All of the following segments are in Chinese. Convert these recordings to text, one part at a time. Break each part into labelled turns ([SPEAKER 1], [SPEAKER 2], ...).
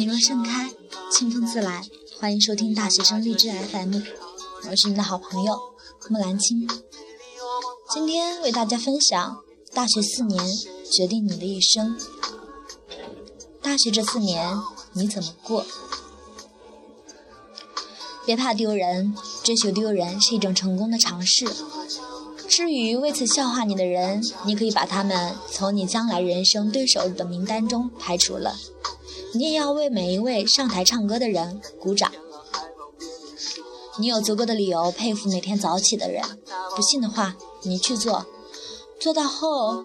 [SPEAKER 1] 你若盛开，清风自来。欢迎收听大学生励志 FM，我是你的好朋友木兰青。今天为大家分享：大学四年决定你的一生。大学这四年你怎么过？别怕丢人，追求丢人是一种成功的尝试。至于为此笑话你的人，你可以把他们从你将来人生对手的名单中排除了。你也要为每一位上台唱歌的人鼓掌。你有足够的理由佩服每天早起的人。不信的话，你去做，做到后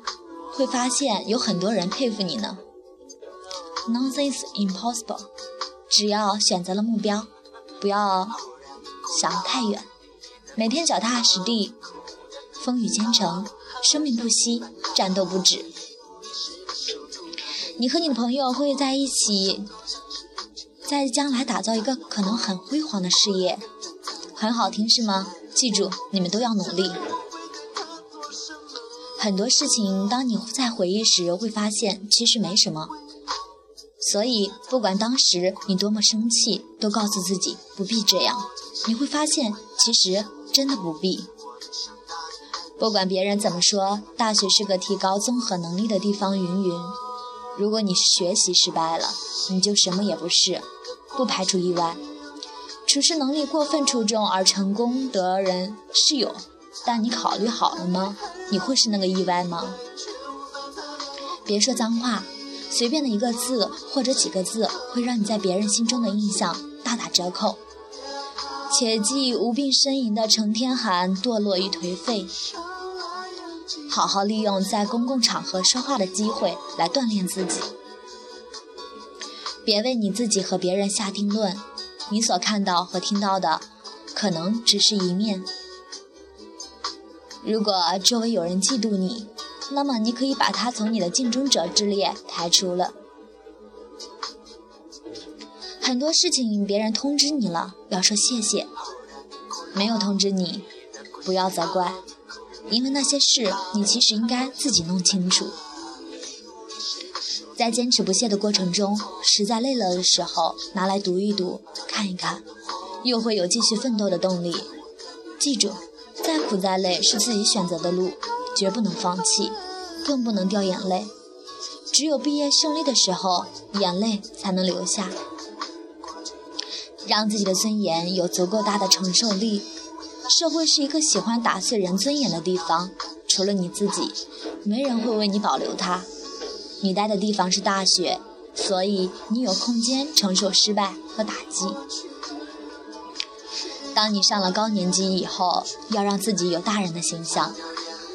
[SPEAKER 1] 会发现有很多人佩服你呢。Nothing is impossible，只要选择了目标，不要想太远，每天脚踏实地，风雨兼程，生命不息，战斗不止。你和你的朋友会在一起，在将来打造一个可能很辉煌的事业，很好听是吗？记住，你们都要努力。很多事情，当你在回忆时，会发现其实没什么。所以，不管当时你多么生气，都告诉自己不必这样。你会发现，其实真的不必。不管别人怎么说，大学是个提高综合能力的地方。云云。如果你学习失败了，你就什么也不是，不排除意外。处事能力过分出众而成功的人是有，但你考虑好了吗？你会是那个意外吗？别说脏话，随便的一个字或者几个字，会让你在别人心中的印象大打折扣。切忌无病呻吟的成天寒，堕落与颓废。好好利用在公共场合说话的机会来锻炼自己，别为你自己和别人下定论。你所看到和听到的，可能只是一面。如果周围有人嫉妒你，那么你可以把他从你的竞争者之列排除了。很多事情别人通知你了，要说谢谢；没有通知你，不要责怪。因为那些事，你其实应该自己弄清楚。在坚持不懈的过程中，实在累了的时候，拿来读一读、看一看，又会有继续奋斗的动力。记住，再苦再累是自己选择的路，绝不能放弃，更不能掉眼泪。只有毕业胜利的时候，眼泪才能流下。让自己的尊严有足够大的承受力。社会是一个喜欢打碎人尊严的地方，除了你自己，没人会为你保留它。你待的地方是大学，所以你有空间承受失败和打击。当你上了高年级以后，要让自己有大人的形象。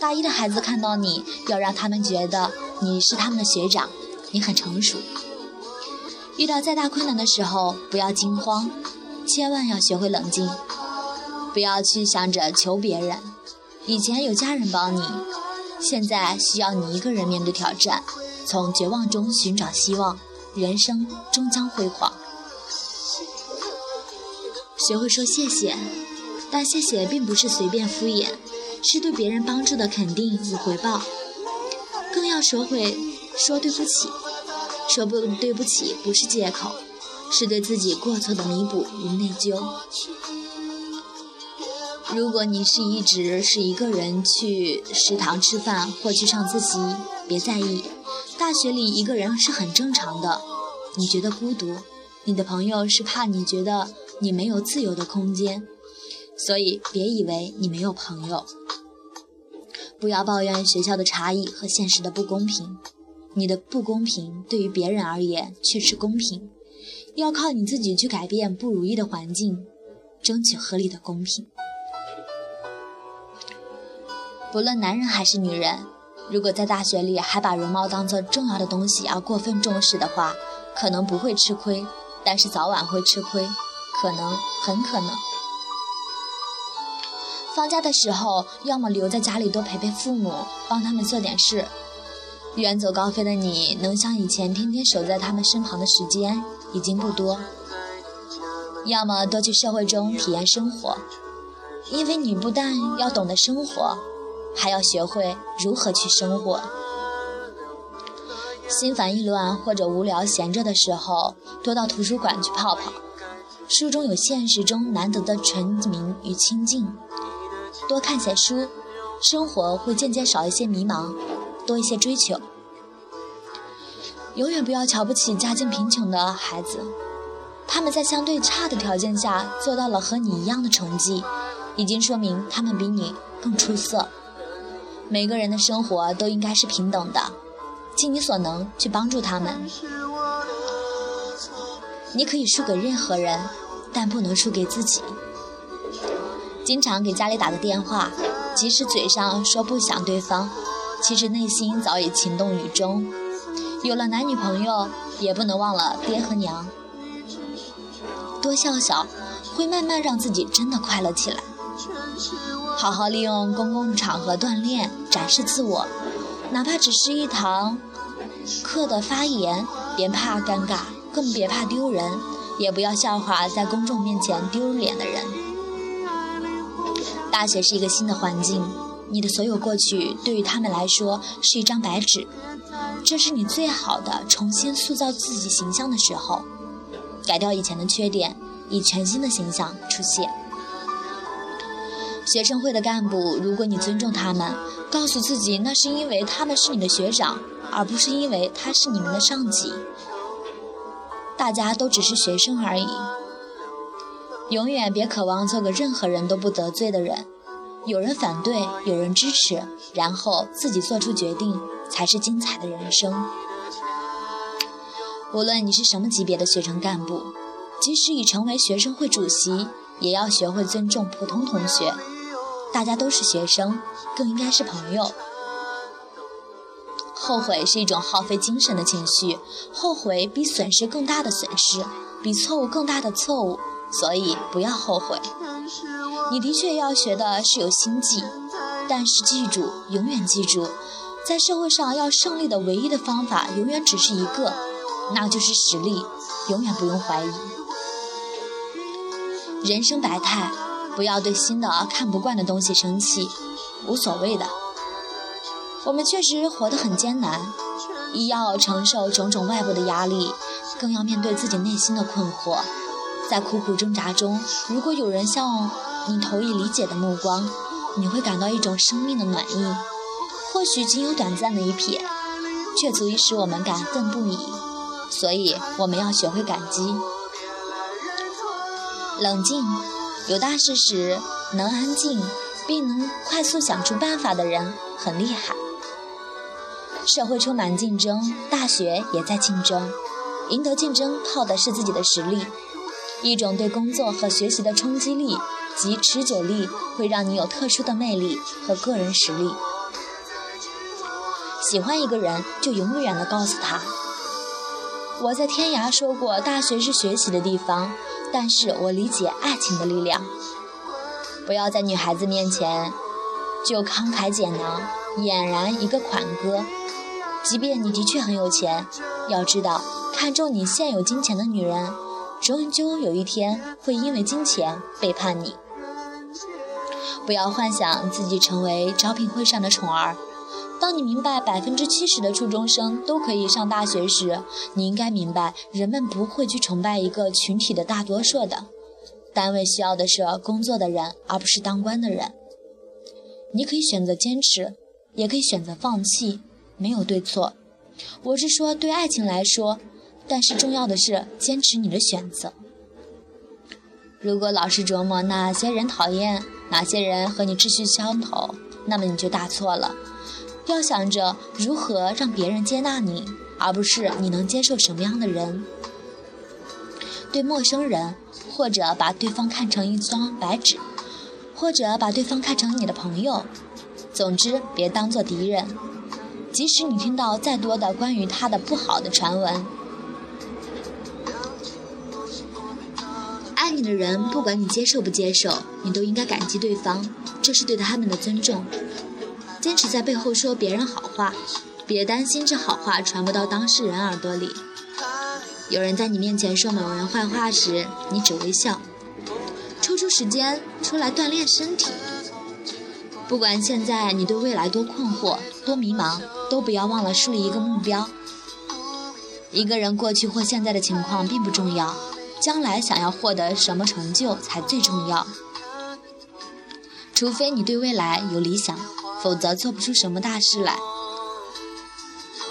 [SPEAKER 1] 大一的孩子看到你，要让他们觉得你是他们的学长，你很成熟。遇到再大困难的时候，不要惊慌，千万要学会冷静。不要去想着求别人，以前有家人帮你，现在需要你一个人面对挑战，从绝望中寻找希望，人生终将辉煌。学会说谢谢，但谢谢并不是随便敷衍，是对别人帮助的肯定与回报。更要学会说对不起，说不对不起不是借口，是对自己过错的弥补与内疚。如果你是一直是一个人去食堂吃饭或去上自习，别在意。大学里一个人是很正常的。你觉得孤独，你的朋友是怕你觉得你没有自由的空间，所以别以为你没有朋友。不要抱怨学校的差异和现实的不公平，你的不公平对于别人而言却是公平。要靠你自己去改变不如意的环境，争取合理的公平。不论男人还是女人，如果在大学里还把容貌当做重要的东西而过分重视的话，可能不会吃亏，但是早晚会吃亏，可能很可能。放假的时候，要么留在家里多陪陪父母，帮他们做点事。远走高飞的你，能像以前天天守在他们身旁的时间已经不多。要么多去社会中体验生活，因为你不但要懂得生活。还要学会如何去生活。心烦意乱或者无聊闲着的时候，多到图书馆去泡泡。书中有现实中难得的纯明与清净。多看些书，生活会渐渐少一些迷茫，多一些追求。永远不要瞧不起家境贫穷的孩子，他们在相对差的条件下做到了和你一样的成绩，已经说明他们比你更出色。每个人的生活都应该是平等的，尽你所能去帮助他们。你可以输给任何人，但不能输给自己。经常给家里打个电话，即使嘴上说不想对方，其实内心早已情动于衷。有了男女朋友，也不能忘了爹和娘。多笑笑，会慢慢让自己真的快乐起来。好好利用公共场合锻炼，展示自我，哪怕只是一堂课的发言，别怕尴尬。更别怕丢人，也不要笑话在公众面前丢脸的人。大学是一个新的环境，你的所有过去对于他们来说是一张白纸，这是你最好的重新塑造自己形象的时候，改掉以前的缺点，以全新的形象出现。学生会的干部，如果你尊重他们，告诉自己那是因为他们是你的学长，而不是因为他是你们的上级。大家都只是学生而已，永远别渴望做个任何人都不得罪的人。有人反对，有人支持，然后自己做出决定，才是精彩的人生。无论你是什么级别的学生干部，即使已成为学生会主席，也要学会尊重普通同学。大家都是学生，更应该是朋友。后悔是一种耗费精神的情绪，后悔比损失更大的损失，比错误更大的错误，所以不要后悔。你的确要学的是有心计，但是记住，永远记住，在社会上要胜利的唯一的方法，永远只是一个，那就是实力，永远不用怀疑。人生百态，不要对新的看不惯的东西生气，无所谓的。我们确实活得很艰难，一要承受种种外部的压力，更要面对自己内心的困惑。在苦苦挣扎中，如果有人向你投以理解的目光，你会感到一种生命的暖意。或许仅有短暂的一瞥，却足以使我们感愤不已。所以，我们要学会感激。冷静，有大事时能安静，并能快速想出办法的人，很厉害。社会充满竞争，大学也在竞争。赢得竞争靠的是自己的实力，一种对工作和学习的冲击力及持久力，会让你有特殊的魅力和个人实力。喜欢一个人，就永远的告诉他：“我在天涯说过，大学是学习的地方，但是我理解爱情的力量。”不要在女孩子面前就慷慨解囊，俨然一个款哥。即便你的确很有钱，要知道，看中你现有金钱的女人，终究有一天会因为金钱背叛你。不要幻想自己成为招聘会上的宠儿。当你明白百分之七十的初中生都可以上大学时，你应该明白，人们不会去崇拜一个群体的大多数的。单位需要的是工作的人，而不是当官的人。你可以选择坚持，也可以选择放弃。没有对错，我是说对爱情来说，但是重要的是坚持你的选择。如果老是琢磨哪些人讨厌，哪些人和你志趣相投，那么你就大错了。要想着如何让别人接纳你，而不是你能接受什么样的人。对陌生人，或者把对方看成一张白纸，或者把对方看成你的朋友，总之别当做敌人。即使你听到再多的关于他的不好的传闻，爱你的人，不管你接受不接受，你都应该感激对方，这是对他们的尊重。坚持在背后说别人好话，别担心这好话传不到当事人耳朵里。有人在你面前说某人坏话时，你只微笑，抽出时间出来锻炼身体。不管现在你对未来多困惑、多迷茫，都不要忘了树立一个目标，一个人过去或现在的情况并不重要，将来想要获得什么成就才最重要。除非你对未来有理想，否则做不出什么大事来。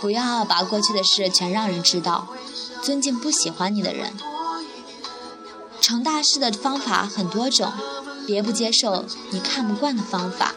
[SPEAKER 1] 不要把过去的事全让人知道，尊敬不喜欢你的人。成大事的方法很多种，别不接受你看不惯的方法。